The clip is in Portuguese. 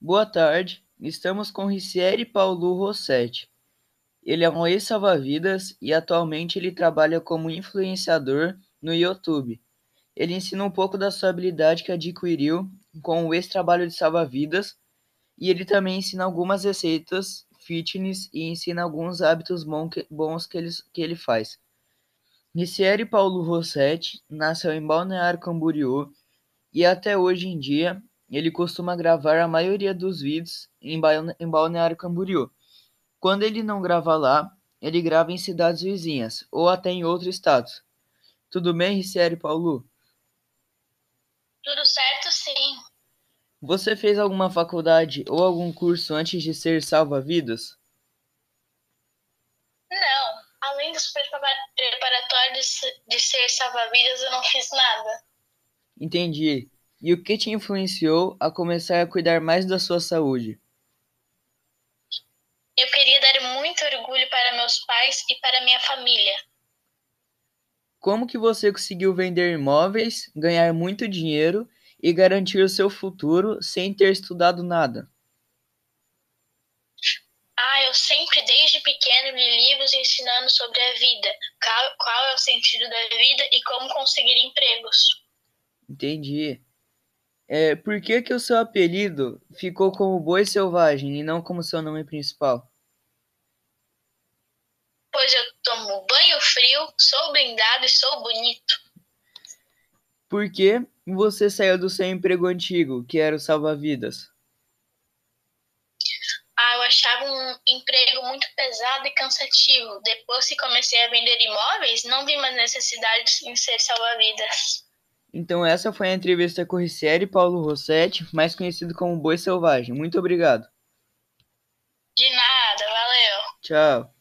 Boa tarde, estamos com Ricieri Paulo Rossetti. Ele é um ex-salva-vidas e atualmente ele trabalha como influenciador no YouTube. Ele ensina um pouco da sua habilidade que adquiriu com o ex-trabalho de salva-vidas e ele também ensina algumas receitas fitness e ensina alguns hábitos bons que ele, que ele faz. Ricieri Paulo Rossetti nasceu em Balneário Camboriú e até hoje em dia ele costuma gravar a maioria dos vídeos em Balneário Camboriú. Quando ele não grava lá, ele grava em cidades vizinhas ou até em outros estados. Tudo bem, Ricieri Paulo? Tudo certo, sim. Você fez alguma faculdade ou algum curso antes de ser salva-vidas? Não. Além dos preparatórios de ser salva-vidas, eu não fiz nada. Entendi. E o que te influenciou a começar a cuidar mais da sua saúde? Eu queria dar muito orgulho para meus pais e para minha família. Como que você conseguiu vender imóveis, ganhar muito dinheiro e garantir o seu futuro sem ter estudado nada? Ah, eu sempre, desde pequeno, li livros ensinando sobre a vida, qual, qual é o sentido da vida e como conseguir empregos. Entendi. É, por que, que o seu apelido ficou como Boi Selvagem e não como seu nome principal? Pois eu tomo banho frio, sou blindado e sou bonito. Por que você saiu do seu emprego antigo, que era o salva-vidas? Ah, eu achava um emprego muito pesado e cansativo. Depois que comecei a vender imóveis, não vi mais necessidade em ser salva-vidas. Então essa foi a entrevista com Ricieri Paulo Rossetti, mais conhecido como Boi Selvagem. Muito obrigado. De nada, valeu. Tchau.